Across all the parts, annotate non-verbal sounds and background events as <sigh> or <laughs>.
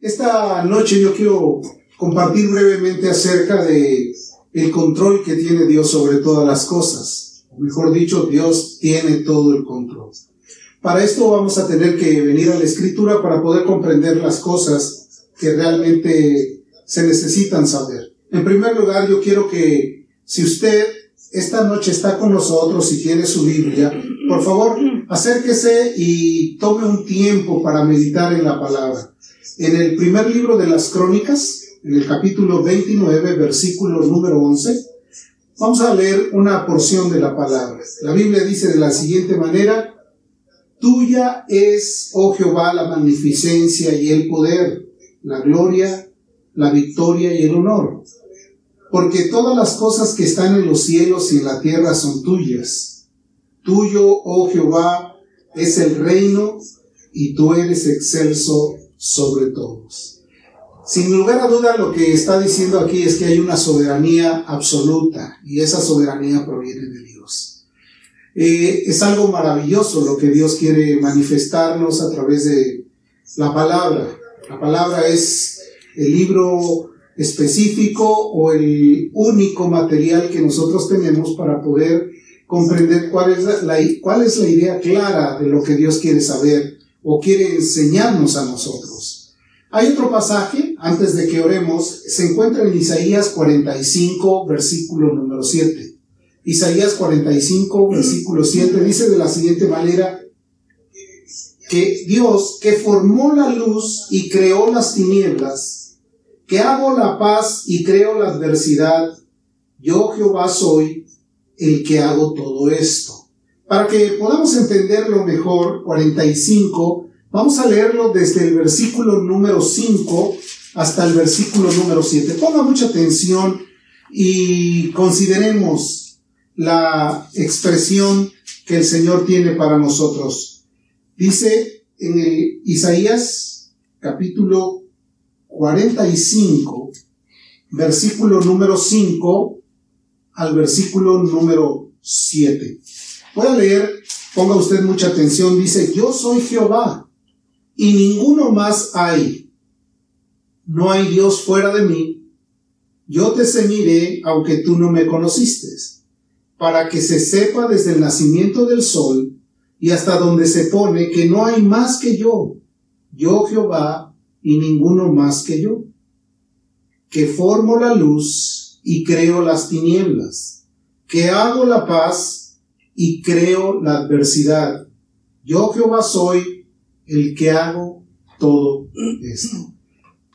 Esta noche yo quiero compartir brevemente acerca de el control que tiene Dios sobre todas las cosas. Mejor dicho, Dios tiene todo el control. Para esto vamos a tener que venir a la escritura para poder comprender las cosas que realmente se necesitan saber. En primer lugar, yo quiero que si usted esta noche está con nosotros y tiene su Biblia, por favor, acérquese y tome un tiempo para meditar en la palabra. En el primer libro de las crónicas, en el capítulo 29, versículo número 11, vamos a leer una porción de la palabra. La Biblia dice de la siguiente manera, Tuya es, oh Jehová, la magnificencia y el poder, la gloria, la victoria y el honor. Porque todas las cosas que están en los cielos y en la tierra son tuyas. Tuyo, oh Jehová, es el reino y tú eres excelso sobre todos. Sin lugar a duda lo que está diciendo aquí es que hay una soberanía absoluta y esa soberanía proviene de Dios. Eh, es algo maravilloso lo que Dios quiere manifestarnos a través de la palabra. La palabra es el libro específico o el único material que nosotros tenemos para poder comprender cuál es la, cuál es la idea clara de lo que Dios quiere saber o quiere enseñarnos a nosotros. Hay otro pasaje, antes de que oremos, se encuentra en Isaías 45, versículo número 7. Isaías 45, versículo 7 dice de la siguiente manera, que Dios, que formó la luz y creó las tinieblas, que hago la paz y creo la adversidad, yo Jehová soy el que hago todo esto. Para que podamos entenderlo mejor, 45, vamos a leerlo desde el versículo número 5 hasta el versículo número 7. Ponga mucha atención y consideremos la expresión que el Señor tiene para nosotros. Dice en el Isaías capítulo 45, versículo número 5 al versículo número 7. Voy a leer, ponga usted mucha atención, dice, yo soy Jehová y ninguno más hay. No hay Dios fuera de mí. Yo te ceñiré aunque tú no me conociste, para que se sepa desde el nacimiento del sol y hasta donde se pone que no hay más que yo, yo Jehová y ninguno más que yo, que formo la luz y creo las tinieblas, que hago la paz y creo la adversidad. Yo Jehová soy el que hago todo esto.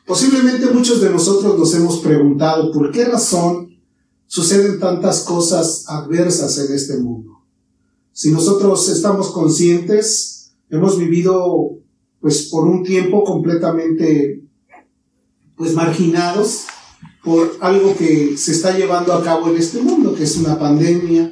Posiblemente muchos de nosotros nos hemos preguntado por qué razón suceden tantas cosas adversas en este mundo. Si nosotros estamos conscientes, hemos vivido pues por un tiempo completamente pues marginados por algo que se está llevando a cabo en este mundo, que es una pandemia,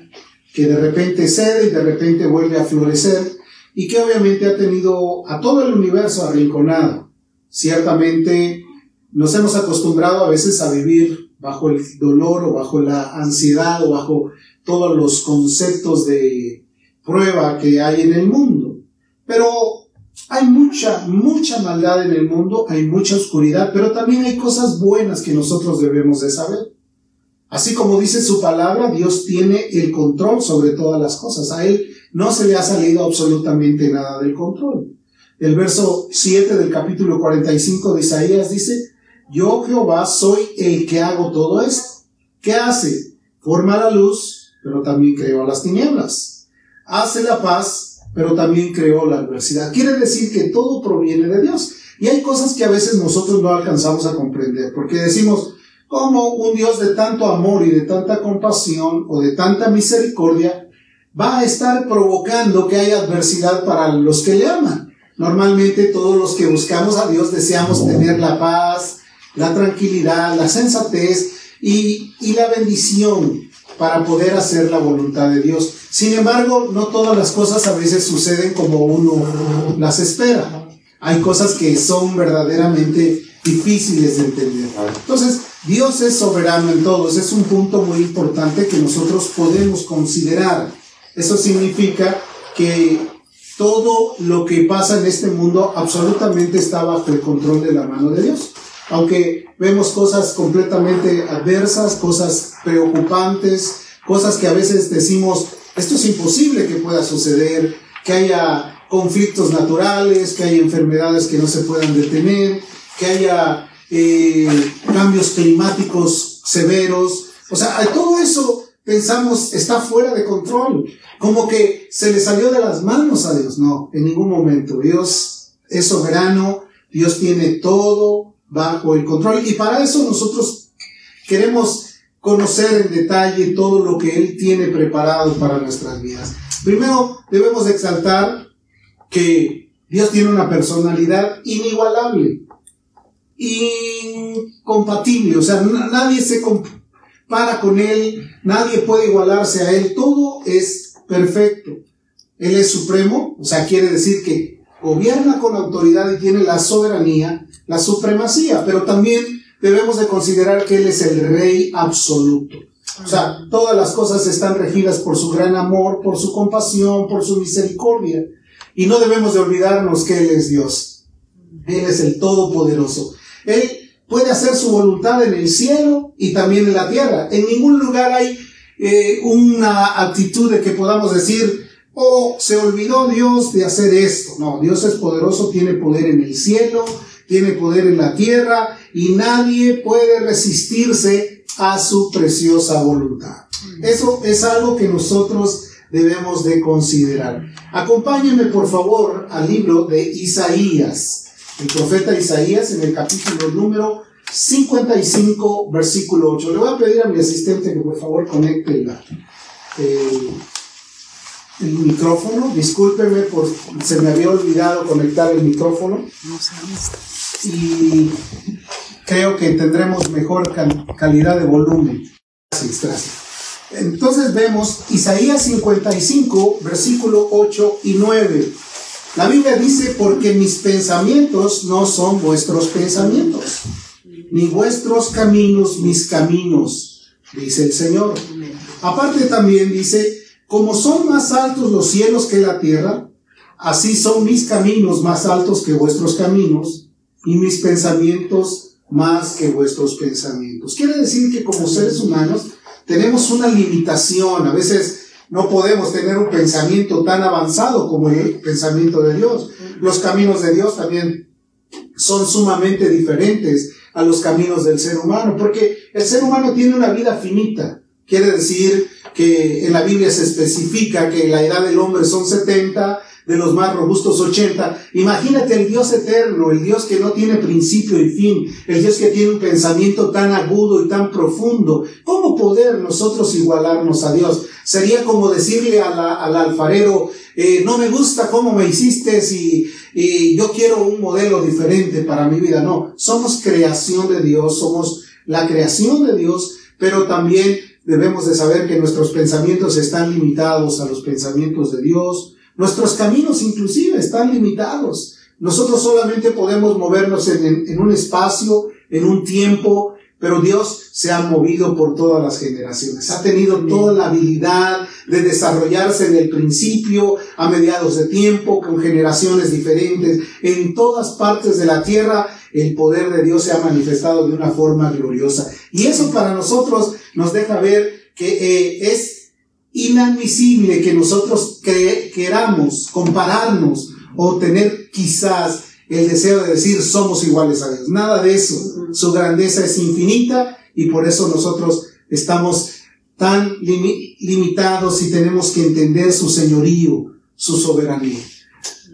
que de repente cede y de repente vuelve a florecer y que obviamente ha tenido a todo el universo arrinconado. Ciertamente nos hemos acostumbrado a veces a vivir bajo el dolor o bajo la ansiedad o bajo todos los conceptos de prueba que hay en el mundo. Pero hay mucha, mucha maldad en el mundo, hay mucha oscuridad, pero también hay cosas buenas que nosotros debemos de saber. Así como dice su palabra, Dios tiene el control sobre todas las cosas. A Él no se le ha salido absolutamente nada del control. El verso 7 del capítulo 45 de Isaías dice, yo Jehová soy el que hago todo esto. ¿Qué hace? Forma la luz, pero también creó las tinieblas. Hace la paz, pero también creó la adversidad. Quiere decir que todo proviene de Dios. Y hay cosas que a veces nosotros no alcanzamos a comprender, porque decimos, como un Dios de tanto amor y de tanta compasión o de tanta misericordia va a estar provocando que haya adversidad para los que le aman. Normalmente todos los que buscamos a Dios deseamos tener la paz, la tranquilidad, la sensatez y, y la bendición para poder hacer la voluntad de Dios. Sin embargo, no todas las cosas a veces suceden como uno las espera. Hay cosas que son verdaderamente difíciles de entender. Entonces, Dios es soberano en todo. es un punto muy importante que nosotros podemos considerar. Eso significa que todo lo que pasa en este mundo absolutamente está bajo el control de la mano de Dios. Aunque vemos cosas completamente adversas, cosas preocupantes, cosas que a veces decimos, esto es imposible que pueda suceder, que haya conflictos naturales, que haya enfermedades que no se puedan detener, que haya eh, cambios climáticos severos. O sea, todo eso pensamos está fuera de control, como que se le salió de las manos a Dios. No, en ningún momento. Dios es soberano, Dios tiene todo bajo el control y para eso nosotros queremos conocer en detalle todo lo que Él tiene preparado para nuestras vidas. Primero debemos exaltar que Dios tiene una personalidad inigualable, incompatible, o sea, nadie se compara con Él, nadie puede igualarse a Él, todo es perfecto. Él es supremo, o sea, quiere decir que gobierna con autoridad y tiene la soberanía, la supremacía, pero también debemos de considerar que Él es el Rey absoluto. O sea, todas las cosas están regidas por su gran amor, por su compasión, por su misericordia. Y no debemos de olvidarnos que Él es Dios. Él es el Todopoderoso. Él puede hacer su voluntad en el cielo y también en la tierra. En ningún lugar hay eh, una actitud de que podamos decir, oh, se olvidó Dios de hacer esto. No, Dios es poderoso, tiene poder en el cielo, tiene poder en la tierra y nadie puede resistirse a su preciosa voluntad. Eso es algo que nosotros debemos de considerar. Acompáñenme por favor al libro de Isaías, el profeta Isaías en el capítulo número 55, versículo 8. Le voy a pedir a mi asistente que por favor conecte el, el micrófono. Discúlpeme por se me había olvidado conectar el micrófono. Y creo que tendremos mejor calidad de volumen. Gracias, gracias. Entonces vemos Isaías 55, versículo 8 y 9. La Biblia dice, porque mis pensamientos no son vuestros pensamientos, ni vuestros caminos mis caminos, dice el Señor. Aparte también dice, como son más altos los cielos que la tierra, así son mis caminos más altos que vuestros caminos, y mis pensamientos más que vuestros pensamientos. Quiere decir que como seres humanos tenemos una limitación, a veces no podemos tener un pensamiento tan avanzado como el pensamiento de Dios. Los caminos de Dios también son sumamente diferentes a los caminos del ser humano, porque el ser humano tiene una vida finita. Quiere decir que en la Biblia se especifica que la edad del hombre son 70, de los más robustos 80. Imagínate el Dios eterno, el Dios que no tiene principio y fin, el Dios que tiene un pensamiento tan agudo y tan profundo. ¿Cómo poder nosotros igualarnos a Dios? Sería como decirle al alfarero, eh, no me gusta cómo me hiciste y, y yo quiero un modelo diferente para mi vida. No, somos creación de Dios, somos la creación de Dios, pero también debemos de saber que nuestros pensamientos están limitados a los pensamientos de Dios, Nuestros caminos inclusive están limitados. Nosotros solamente podemos movernos en, un espacio, en un tiempo, pero Dios se ha movido por todas las generaciones. Ha tenido toda la habilidad de desarrollarse en el principio, a mediados de tiempo, con generaciones diferentes. En todas partes de la tierra, el poder de Dios se ha manifestado de una forma gloriosa. Y eso para nosotros nos deja ver que eh, es inadmisible que nosotros queramos compararnos o tener quizás el deseo de decir somos iguales a Dios. Nada de eso. Su grandeza es infinita y por eso nosotros estamos tan limitados y tenemos que entender su señorío, su soberanía.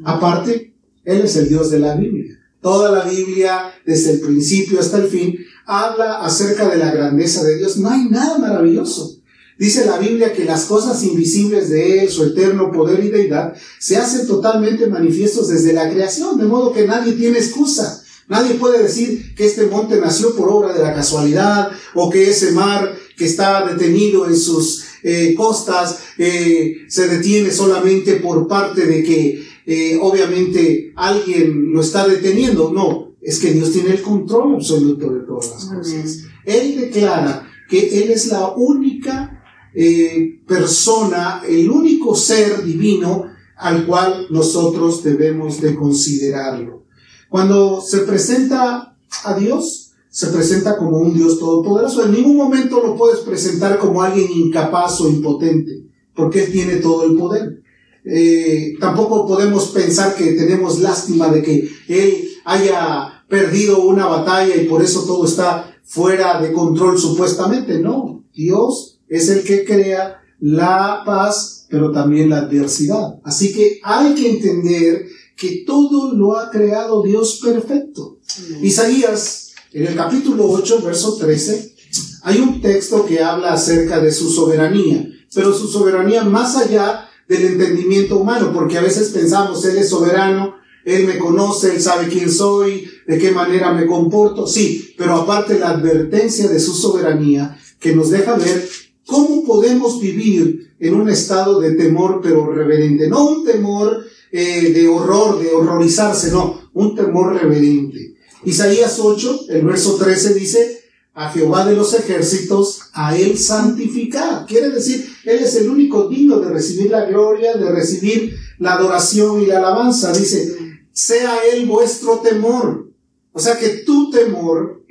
Aparte, Él es el Dios de la Biblia. Toda la Biblia, desde el principio hasta el fin, habla acerca de la grandeza de Dios. No hay nada maravilloso. Dice la Biblia que las cosas invisibles de Él, su eterno poder y deidad, se hacen totalmente manifiestos desde la creación, de modo que nadie tiene excusa. Nadie puede decir que este monte nació por obra de la casualidad o que ese mar que está detenido en sus eh, costas eh, se detiene solamente por parte de que eh, obviamente alguien lo está deteniendo. No, es que Dios tiene el control absoluto de todas las cosas. Él declara que Él es la única eh, persona, el único ser divino al cual nosotros debemos de considerarlo. Cuando se presenta a Dios, se presenta como un Dios todopoderoso. En ningún momento lo puedes presentar como alguien incapaz o impotente, porque Él tiene todo el poder. Eh, tampoco podemos pensar que tenemos lástima de que Él haya perdido una batalla y por eso todo está fuera de control supuestamente. No, Dios es el que crea la paz, pero también la adversidad. Así que hay que entender que todo lo ha creado Dios perfecto. Isaías, en el capítulo 8, verso 13, hay un texto que habla acerca de su soberanía, pero su soberanía más allá del entendimiento humano, porque a veces pensamos, Él es soberano, Él me conoce, Él sabe quién soy, de qué manera me comporto, sí, pero aparte la advertencia de su soberanía que nos deja ver cómo podemos vivir en un estado de temor pero reverente, no un temor eh, de horror, de horrorizarse, no, un temor reverente. Isaías 8, el verso 13 dice, a Jehová de los ejércitos, a él santificar. Quiere decir, él es el único digno de recibir la gloria, de recibir la adoración y la alabanza. Dice, sea él vuestro temor. O sea que tu temor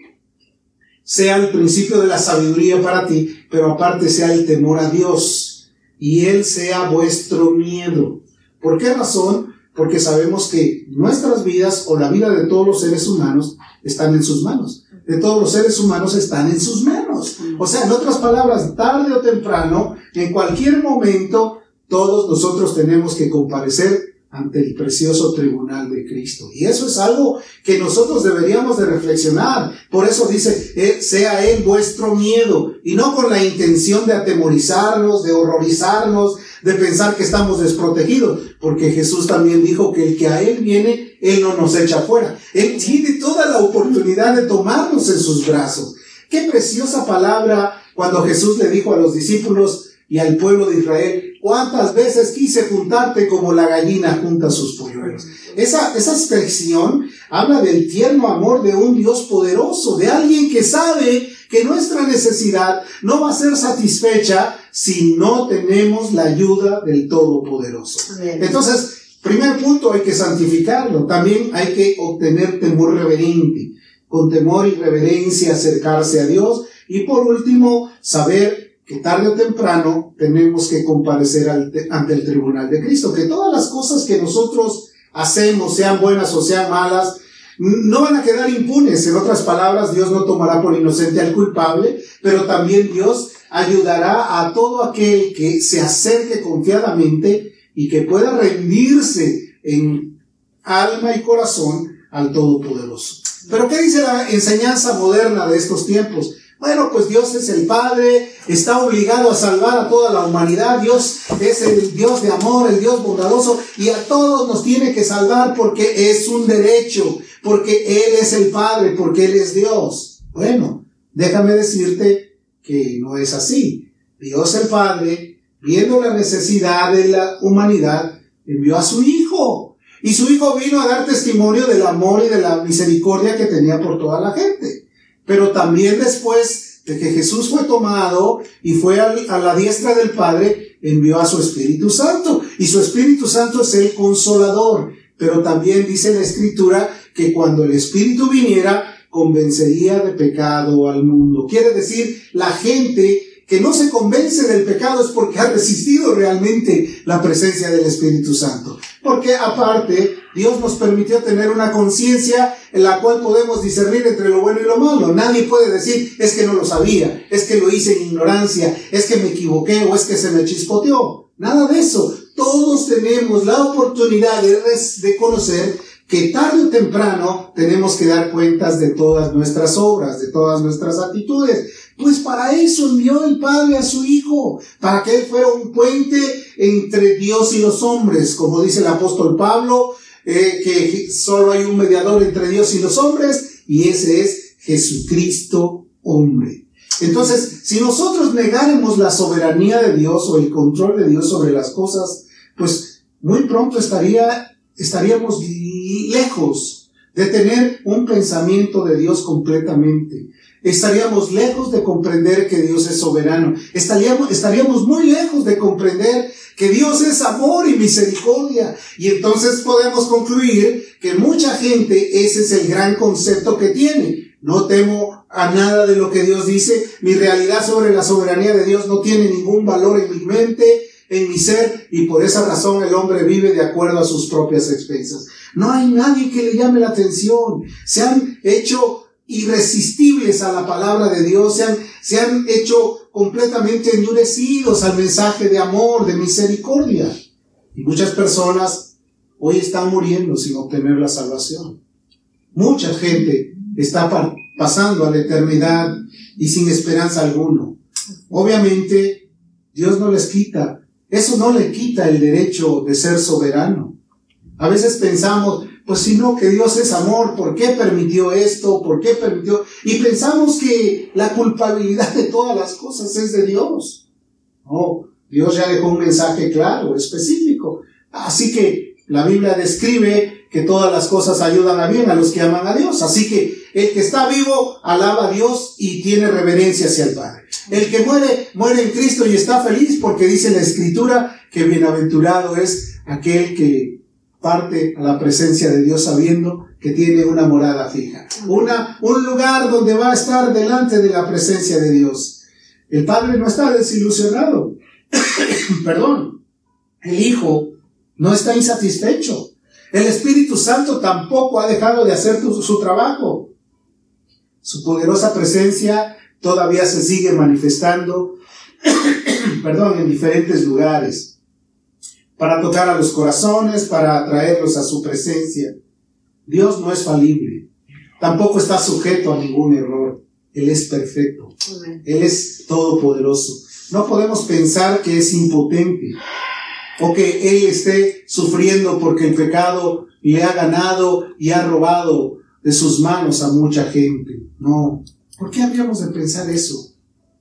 sea el principio de la sabiduría para ti, pero aparte sea el temor a Dios y él sea vuestro miedo. ¿Por qué razón? Porque sabemos que nuestras vidas o la vida de todos los seres humanos están en sus manos de todos los seres humanos están en sus manos. O sea, en otras palabras, tarde o temprano, en cualquier momento, todos nosotros tenemos que comparecer ante el precioso tribunal de Cristo. Y eso es algo que nosotros deberíamos de reflexionar. Por eso dice, eh, sea Él vuestro miedo, y no con la intención de atemorizarnos, de horrorizarnos, de pensar que estamos desprotegidos, porque Jesús también dijo que el que a Él viene, Él no nos echa fuera. Él tiene toda la oportunidad de tomarnos en sus brazos. Qué preciosa palabra cuando Jesús le dijo a los discípulos y al pueblo de Israel, cuántas veces quise juntarte como la gallina junta sus polluelos. Esa, esa expresión habla del tierno amor de un Dios poderoso, de alguien que sabe que nuestra necesidad no va a ser satisfecha si no tenemos la ayuda del Todopoderoso. Entonces, primer punto, hay que santificarlo. También hay que obtener temor reverente. Con temor y reverencia acercarse a Dios. Y por último, saber que tarde o temprano tenemos que comparecer ante el tribunal de Cristo. Que todas las cosas que nosotros hacemos, sean buenas o sean malas, no van a quedar impunes. En otras palabras, Dios no tomará por inocente al culpable, pero también Dios ayudará a todo aquel que se acerque confiadamente y que pueda rendirse en alma y corazón al Todopoderoso. Pero ¿qué dice la enseñanza moderna de estos tiempos? Bueno, pues Dios es el Padre, está obligado a salvar a toda la humanidad, Dios es el Dios de amor, el Dios bondadoso, y a todos nos tiene que salvar porque es un derecho, porque Él es el Padre, porque Él es Dios. Bueno, déjame decirte que no es así. Dios el Padre, viendo la necesidad de la humanidad, envió a su Hijo. Y su Hijo vino a dar testimonio del amor y de la misericordia que tenía por toda la gente. Pero también después de que Jesús fue tomado y fue a la diestra del Padre, envió a su Espíritu Santo. Y su Espíritu Santo es el consolador. Pero también dice la Escritura que cuando el Espíritu viniera, convencería de pecado al mundo. Quiere decir, la gente que no se convence del pecado es porque ha resistido realmente la presencia del Espíritu Santo. Porque aparte, Dios nos permitió tener una conciencia en la cual podemos discernir entre lo bueno y lo malo. Nadie puede decir, es que no lo sabía, es que lo hice en ignorancia, es que me equivoqué o es que se me chispoteó. Nada de eso. Todos tenemos la oportunidad de, de conocer que tarde o temprano tenemos que dar cuentas de todas nuestras obras, de todas nuestras actitudes. Pues para eso envió el Padre a su Hijo, para que Él fuera un puente entre Dios y los hombres, como dice el apóstol Pablo, eh, que solo hay un mediador entre Dios y los hombres, y ese es Jesucristo hombre. Entonces, si nosotros negáramos la soberanía de Dios o el control de Dios sobre las cosas, pues muy pronto estaría, estaríamos lejos de tener un pensamiento de Dios completamente. Estaríamos lejos de comprender que Dios es soberano. Estaríamos, estaríamos muy lejos de comprender que Dios es amor y misericordia. Y entonces podemos concluir que mucha gente ese es el gran concepto que tiene. No temo a nada de lo que Dios dice. Mi realidad sobre la soberanía de Dios no tiene ningún valor en mi mente, en mi ser, y por esa razón el hombre vive de acuerdo a sus propias expensas. No hay nadie que le llame la atención. Se han hecho irresistibles a la palabra de Dios, se han, se han hecho completamente endurecidos al mensaje de amor, de misericordia. Y muchas personas hoy están muriendo sin obtener la salvación. Mucha gente está pasando a la eternidad y sin esperanza alguno. Obviamente, Dios no les quita, eso no le quita el derecho de ser soberano. A veces pensamos, pues si no, que Dios es amor, ¿por qué permitió esto? ¿Por qué permitió? Y pensamos que la culpabilidad de todas las cosas es de Dios. No, Dios ya dejó un mensaje claro, específico. Así que la Biblia describe que todas las cosas ayudan a bien a los que aman a Dios. Así que el que está vivo alaba a Dios y tiene reverencia hacia el Padre. El que muere, muere en Cristo y está feliz porque dice la Escritura que bienaventurado es aquel que parte a la presencia de Dios sabiendo que tiene una morada fija, una, un lugar donde va a estar delante de la presencia de Dios. El Padre no está desilusionado, <coughs> perdón, el Hijo no está insatisfecho, el Espíritu Santo tampoco ha dejado de hacer su trabajo. Su poderosa presencia todavía se sigue manifestando, <coughs> perdón, en diferentes lugares para tocar a los corazones, para atraerlos a su presencia. Dios no es falible, tampoco está sujeto a ningún error. Él es perfecto, Él es todopoderoso. No podemos pensar que es impotente o que Él esté sufriendo porque el pecado le ha ganado y ha robado de sus manos a mucha gente. No, ¿por qué habríamos de pensar eso?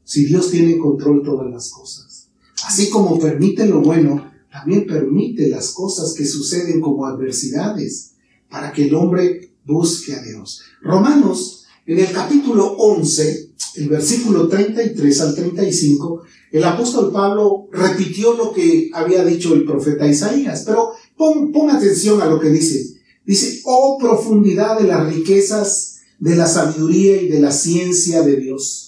Si Dios tiene en control todas las cosas. Así como permite lo bueno, también permite las cosas que suceden como adversidades para que el hombre busque a Dios. Romanos, en el capítulo 11, el versículo 33 al 35, el apóstol Pablo repitió lo que había dicho el profeta Isaías, pero pon, atención a lo que dice. Dice, oh profundidad de las riquezas, de la sabiduría y de la ciencia de Dios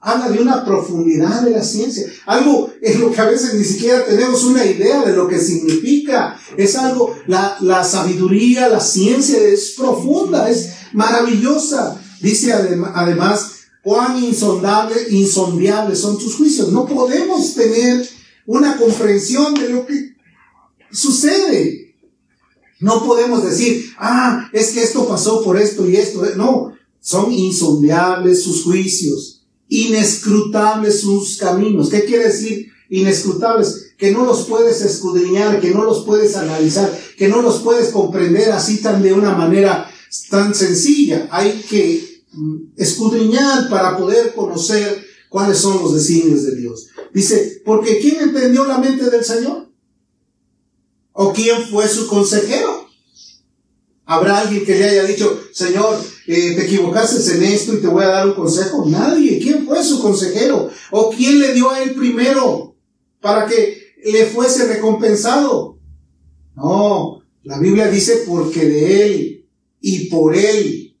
habla de una profundidad de la ciencia, algo es lo que a veces ni siquiera tenemos una idea de lo que significa, es algo, la, la sabiduría, la ciencia es profunda, es maravillosa, dice además, cuán insondable, insondiables son tus juicios, no podemos tener una comprensión de lo que sucede. No podemos decir, ah, es que esto pasó por esto y esto. No, son insondiables sus juicios inescrutables sus caminos. ¿Qué quiere decir inescrutables? Que no los puedes escudriñar, que no los puedes analizar, que no los puedes comprender así tan de una manera tan sencilla. Hay que mm, escudriñar para poder conocer cuáles son los designios de Dios. Dice, porque ¿quién entendió la mente del Señor? ¿O quién fue su consejero? ¿Habrá alguien que le haya dicho, Señor, eh, te equivocaste en esto y te voy a dar un consejo? Nadie. ¿Quién fue su consejero? ¿O quién le dio a él primero para que le fuese recompensado? No, la Biblia dice porque de él y por él.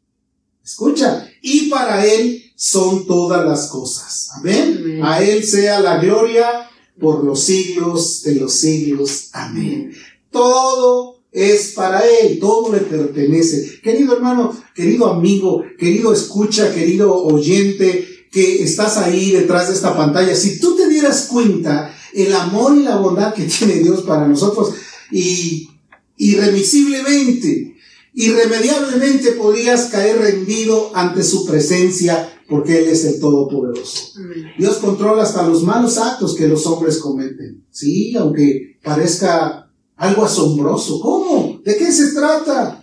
Escucha, y para él son todas las cosas. Amén. A él sea la gloria por los siglos de los siglos. Amén. Todo es para Él, todo le pertenece. Querido hermano, querido amigo, querido escucha, querido oyente, que estás ahí detrás de esta pantalla, si tú te dieras cuenta el amor y la bondad que <laughs> tiene Dios para nosotros y irremisiblemente, irremediablemente podrías caer rendido ante su presencia porque Él es el Todopoderoso. Dios controla hasta los malos actos que los hombres cometen. Sí, aunque parezca algo asombroso. ¿Cómo? ¿De qué se trata?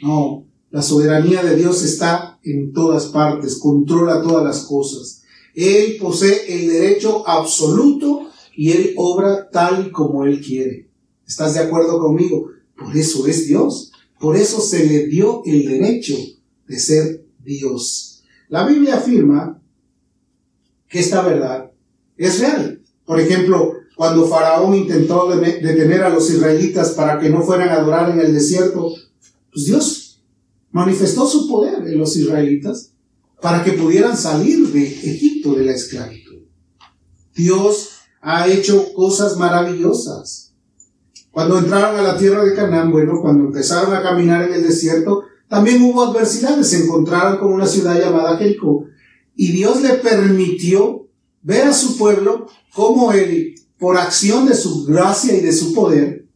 No, la soberanía de Dios está en todas partes, controla todas las cosas. Él posee el derecho absoluto y Él obra tal como Él quiere. ¿Estás de acuerdo conmigo? Por eso es Dios. Por eso se le dio el derecho de ser Dios. La Biblia afirma que esta verdad es real. Por ejemplo, cuando Faraón intentó detener a los israelitas para que no fueran a adorar en el desierto, pues Dios manifestó su poder en los israelitas para que pudieran salir de Egipto, de la esclavitud. Dios ha hecho cosas maravillosas. Cuando entraron a la tierra de Canaán, bueno, cuando empezaron a caminar en el desierto, también hubo adversidades. Se encontraron con una ciudad llamada Jericó. Y Dios le permitió ver a su pueblo como él, por acción de su gracia y de su poder,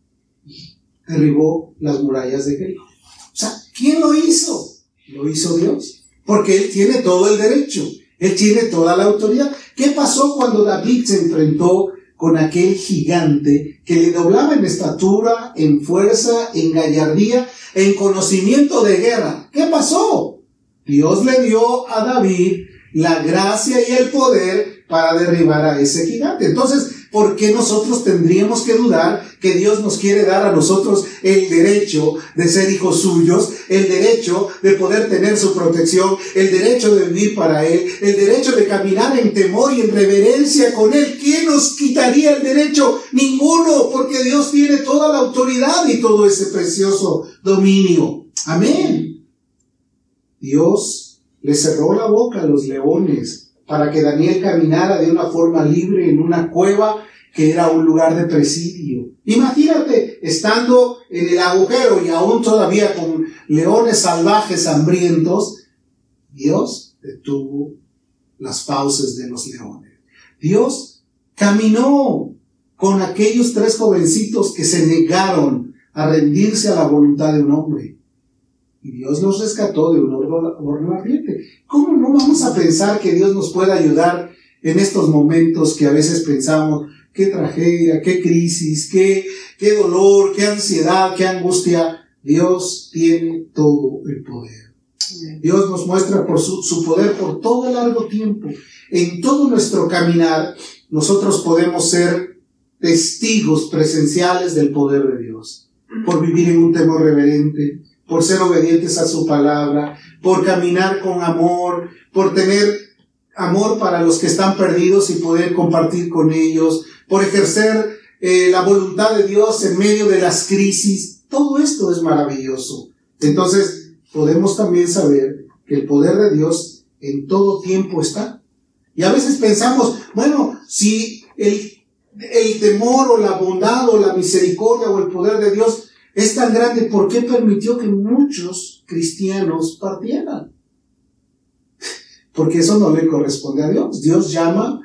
derribó las murallas de Jericó. O sea, ¿quién lo hizo? Lo hizo Dios. Porque Él tiene todo el derecho. Él tiene toda la autoridad. ¿Qué pasó cuando David se enfrentó con aquel gigante que le doblaba en estatura, en fuerza, en gallardía, en conocimiento de guerra? ¿Qué pasó? Dios le dio a David la gracia y el poder para derribar a ese gigante. Entonces, ¿por qué nosotros tendríamos que dudar que Dios nos quiere dar a nosotros el derecho de ser hijos suyos, el derecho de poder tener su protección, el derecho de vivir para Él, el derecho de caminar en temor y en reverencia con Él? ¿Quién nos quitaría el derecho? Ninguno, porque Dios tiene toda la autoridad y todo ese precioso dominio. Amén. Dios le cerró la boca a los leones para que Daniel caminara de una forma libre en una cueva que era un lugar de presidio. Imagínate estando en el agujero y aún todavía con leones salvajes hambrientos, Dios detuvo las fauces de los leones. Dios caminó con aquellos tres jovencitos que se negaron a rendirse a la voluntad de un hombre. Y Dios nos rescató de un horno ardiente. ¿Cómo no vamos a pensar que Dios nos pueda ayudar en estos momentos que a veces pensamos, qué tragedia, qué crisis, qué, qué dolor, qué ansiedad, qué angustia? Dios tiene todo el poder. Dios nos muestra por su, su poder por todo el largo tiempo. En todo nuestro caminar, nosotros podemos ser testigos presenciales del poder de Dios. Por vivir en un temor reverente, por ser obedientes a su palabra, por caminar con amor, por tener amor para los que están perdidos y poder compartir con ellos, por ejercer eh, la voluntad de Dios en medio de las crisis. Todo esto es maravilloso. Entonces, podemos también saber que el poder de Dios en todo tiempo está. Y a veces pensamos, bueno, si el, el temor o la bondad o la misericordia o el poder de Dios es tan grande, ¿por qué permitió que muchos cristianos partieran? Porque eso no le corresponde a Dios. Dios llama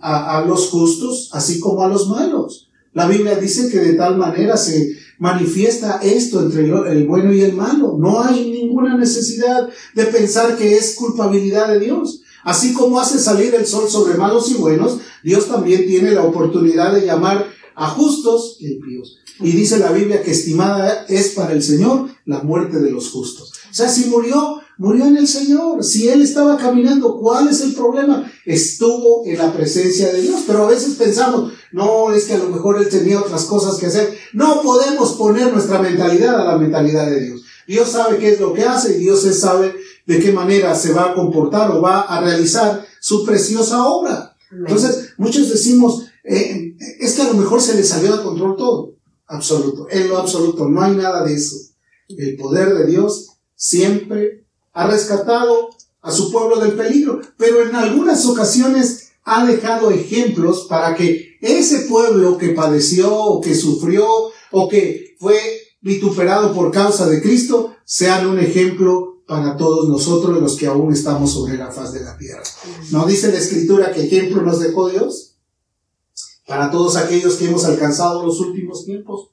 a, a los justos así como a los malos. La Biblia dice que de tal manera se manifiesta esto entre el bueno y el malo. No hay ninguna necesidad de pensar que es culpabilidad de Dios. Así como hace salir el sol sobre malos y buenos, Dios también tiene la oportunidad de llamar a justos y impíos. Y dice la Biblia que estimada es para el Señor la muerte de los justos. O sea, si murió, murió en el Señor. Si Él estaba caminando, ¿cuál es el problema? Estuvo en la presencia de Dios. Pero a veces pensamos, no, es que a lo mejor Él tenía otras cosas que hacer. No podemos poner nuestra mentalidad a la mentalidad de Dios. Dios sabe qué es lo que hace y Dios sabe de qué manera se va a comportar o va a realizar su preciosa obra. Entonces, muchos decimos, eh, es que a lo mejor se le salió de control todo absoluto. En lo absoluto, no hay nada de eso. El poder de Dios siempre ha rescatado a su pueblo del peligro, pero en algunas ocasiones ha dejado ejemplos para que ese pueblo que padeció o que sufrió o que fue vituperado por causa de Cristo sean un ejemplo para todos nosotros los que aún estamos sobre la faz de la tierra. ¿No dice la escritura que ejemplo nos dejó Dios? Para todos aquellos que hemos alcanzado los últimos tiempos.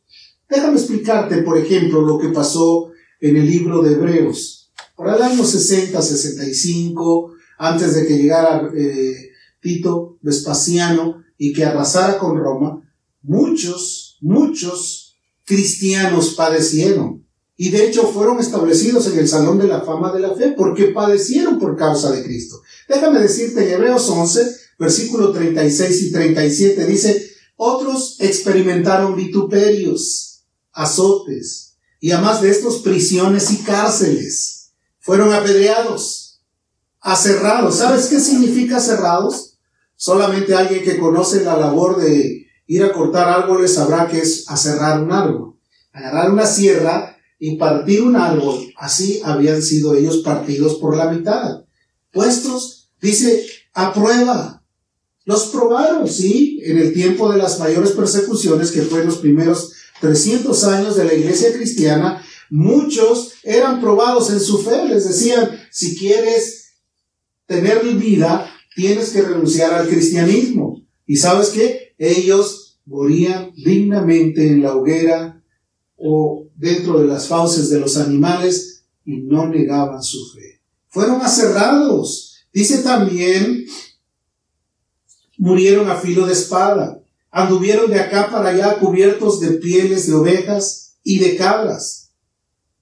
Déjame explicarte, por ejemplo, lo que pasó en el libro de Hebreos. Por el año 60, 65, antes de que llegara eh, Tito Vespasiano y que arrasara con Roma, muchos, muchos cristianos padecieron. Y de hecho fueron establecidos en el Salón de la Fama de la Fe porque padecieron por causa de Cristo. Déjame decirte en Hebreos 11, versículo 36 y 37 dice, otros experimentaron vituperios, azotes Y además de estos, prisiones y cárceles. Fueron apedreados, aserrados. ¿Sabes qué significa aserrados? Solamente alguien que conoce la labor de ir a cortar árboles sabrá que es aserrar un árbol. Agarrar una sierra y partir un árbol. Así habían sido ellos partidos por la mitad. Puestos, dice, a prueba. Los probaron, sí, en el tiempo de las mayores persecuciones, que fue en los primeros 300 años de la iglesia cristiana, muchos eran probados en su fe. Les decían, si quieres tener vida, tienes que renunciar al cristianismo. Y sabes qué? Ellos morían dignamente en la hoguera o dentro de las fauces de los animales y no negaban su fe. Fueron aserrados. Dice también, murieron a filo de espada, anduvieron de acá para allá cubiertos de pieles de ovejas y de cabras.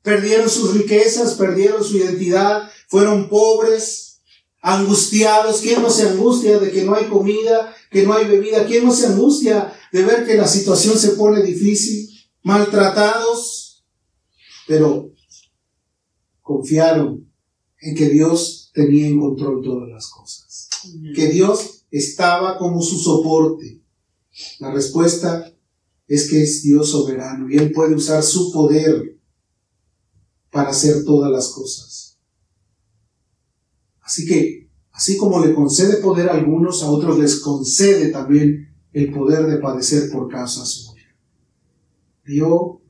Perdieron sus riquezas, perdieron su identidad, fueron pobres, angustiados. ¿Quién no se angustia de que no hay comida, que no hay bebida? ¿Quién no se angustia de ver que la situación se pone difícil? Maltratados, pero confiaron en que Dios tenía en control todas las cosas. Que Dios estaba como su soporte. La respuesta es que es Dios soberano y Él puede usar su poder para hacer todas las cosas. Así que, así como le concede poder a algunos, a otros les concede también el poder de padecer por causa suya. Dio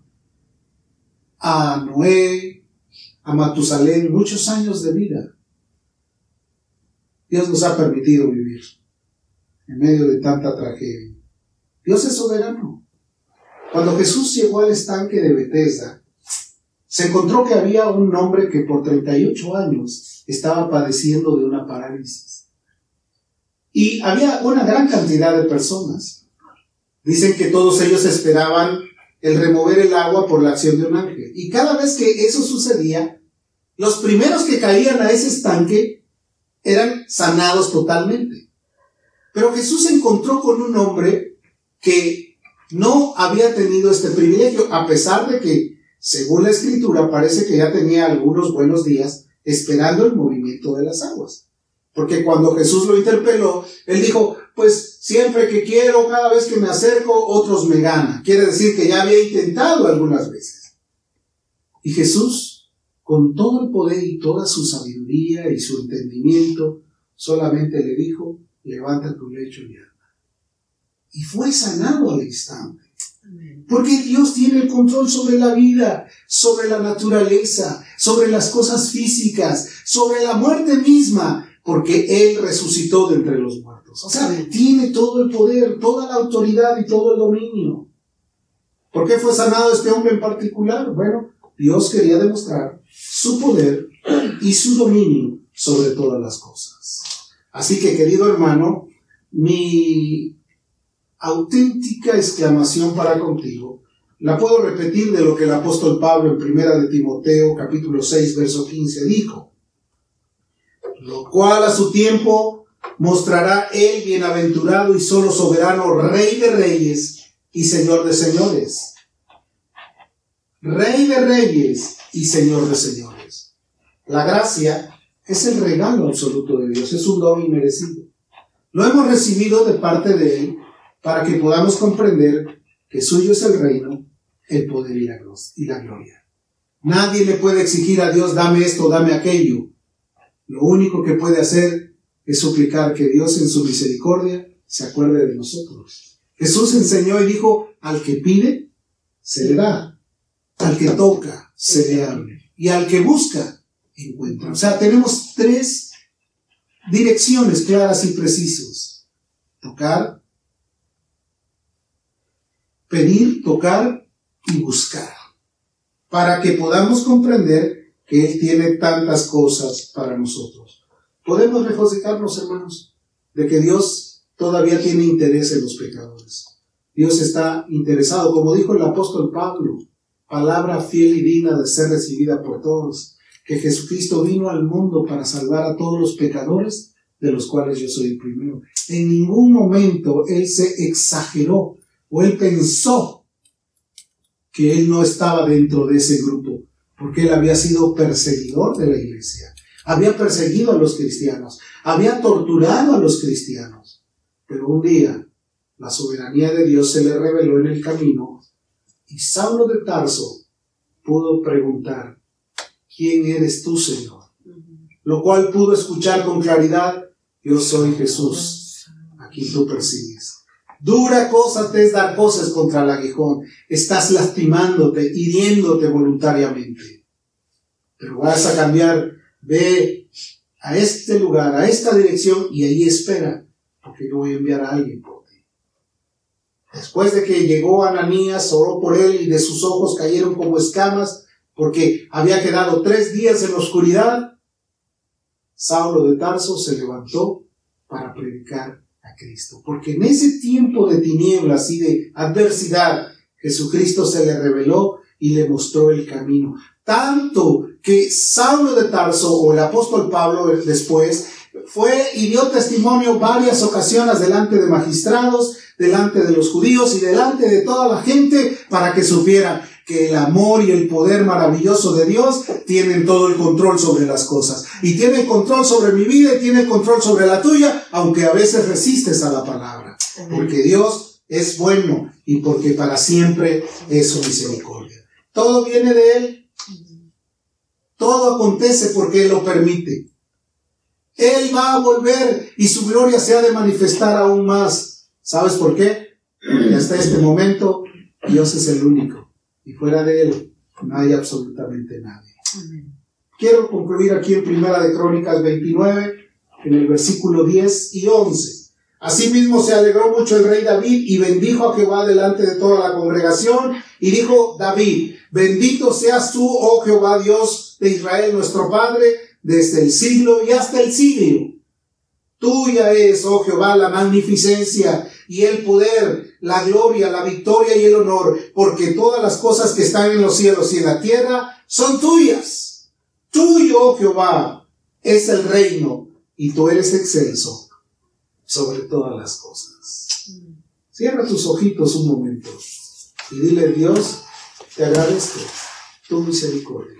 a Noé, a Matusalén muchos años de vida. Dios nos ha permitido vivir en medio de tanta tragedia. Dios es soberano. Cuando Jesús llegó al estanque de Bethesda, se encontró que había un hombre que por 38 años estaba padeciendo de una parálisis. Y había una gran cantidad de personas. Dicen que todos ellos esperaban el remover el agua por la acción de un ángel. Y cada vez que eso sucedía, los primeros que caían a ese estanque eran sanados totalmente. Pero Jesús se encontró con un hombre que no había tenido este privilegio, a pesar de que, según la escritura, parece que ya tenía algunos buenos días esperando el movimiento de las aguas. Porque cuando Jesús lo interpeló, él dijo, pues siempre que quiero, cada vez que me acerco, otros me ganan. Quiere decir que ya había intentado algunas veces. Y Jesús, con todo el poder y toda su sabiduría y su entendimiento, solamente le dijo, levanta tu lecho y anda. Y fue sanado al instante. Porque Dios tiene el control sobre la vida, sobre la naturaleza, sobre las cosas físicas, sobre la muerte misma, porque Él resucitó de entre los muertos. O sea, tiene todo el poder, toda la autoridad y todo el dominio. ¿Por qué fue sanado este hombre en particular? Bueno, Dios quería demostrar su poder y su dominio sobre todas las cosas. Así que, querido hermano, mi auténtica exclamación para contigo la puedo repetir de lo que el apóstol Pablo en primera de Timoteo capítulo 6 verso 15 dijo. Lo cual a su tiempo mostrará el bienaventurado y solo soberano Rey de reyes y Señor de señores. Rey de reyes y Señor de señores. La gracia es el regalo absoluto de Dios, es un don inmerecido. Lo hemos recibido de parte de Él para que podamos comprender que suyo es el reino, el poder y la, y la gloria. Nadie le puede exigir a Dios, dame esto, dame aquello. Lo único que puede hacer es suplicar que Dios en su misericordia se acuerde de nosotros. Jesús enseñó y dijo, al que pide, se le da. Al que toca, se le abre. Y al que busca, encuentra. O sea, tenemos tres direcciones claras y precisas. Tocar, pedir, tocar y buscar. Para que podamos comprender que Él tiene tantas cosas para nosotros. Podemos regocijarnos, hermanos, de que Dios todavía tiene interés en los pecadores. Dios está interesado, como dijo el apóstol Pablo, palabra fiel y digna de ser recibida por todos que Jesucristo vino al mundo para salvar a todos los pecadores, de los cuales yo soy el primero. En ningún momento Él se exageró o Él pensó que él no estaba dentro de ese grupo, porque él había sido perseguidor de la iglesia, había perseguido a los cristianos, había torturado a los cristianos. Pero un día la soberanía de Dios se le reveló en el camino y Saulo de Tarso pudo preguntar, ¿quién eres tú, Señor? Lo cual pudo escuchar con claridad, yo soy Jesús, a quien tú persigues. Dura cosa te es dar cosas contra el aguijón. Estás lastimándote, hiriéndote voluntariamente. Pero vas a cambiar. Ve a este lugar, a esta dirección y ahí espera, porque yo voy a enviar a alguien por ti. Después de que llegó Ananías, oró por él y de sus ojos cayeron como escamas, porque había quedado tres días en la oscuridad, Saulo de Tarso se levantó para predicar a Cristo. Porque en ese tiempo de tinieblas y de adversidad, Jesucristo se le reveló y le mostró el camino. Tanto que Saulo de Tarso o el apóstol Pablo después fue y dio testimonio varias ocasiones delante de magistrados, delante de los judíos y delante de toda la gente para que supieran que el amor y el poder maravilloso de Dios tienen todo el control sobre las cosas. Y tiene control sobre mi vida y tiene control sobre la tuya, aunque a veces resistes a la palabra. Porque Dios es bueno y porque para siempre es su misericordia. Todo viene de Él. Todo acontece porque Él lo permite. Él va a volver y su gloria se ha de manifestar aún más. ¿Sabes por qué? Porque hasta este momento Dios es el único y fuera de él no hay absolutamente nadie. Quiero concluir aquí en Primera de Crónicas 29, en el versículo 10 y 11. Asimismo se alegró mucho el rey David y bendijo a Jehová delante de toda la congregación y dijo David, bendito seas tú, oh Jehová Dios de Israel nuestro Padre, desde el siglo y hasta el siglo. Tuya es, oh Jehová, la magnificencia y el poder, la gloria, la victoria y el honor, porque todas las cosas que están en los cielos y en la tierra son tuyas. Tuyo, oh Jehová, es el reino y tú eres excelso sobre todas las cosas. Cierra tus ojitos un momento y dile, Dios, te agradezco tu misericordia.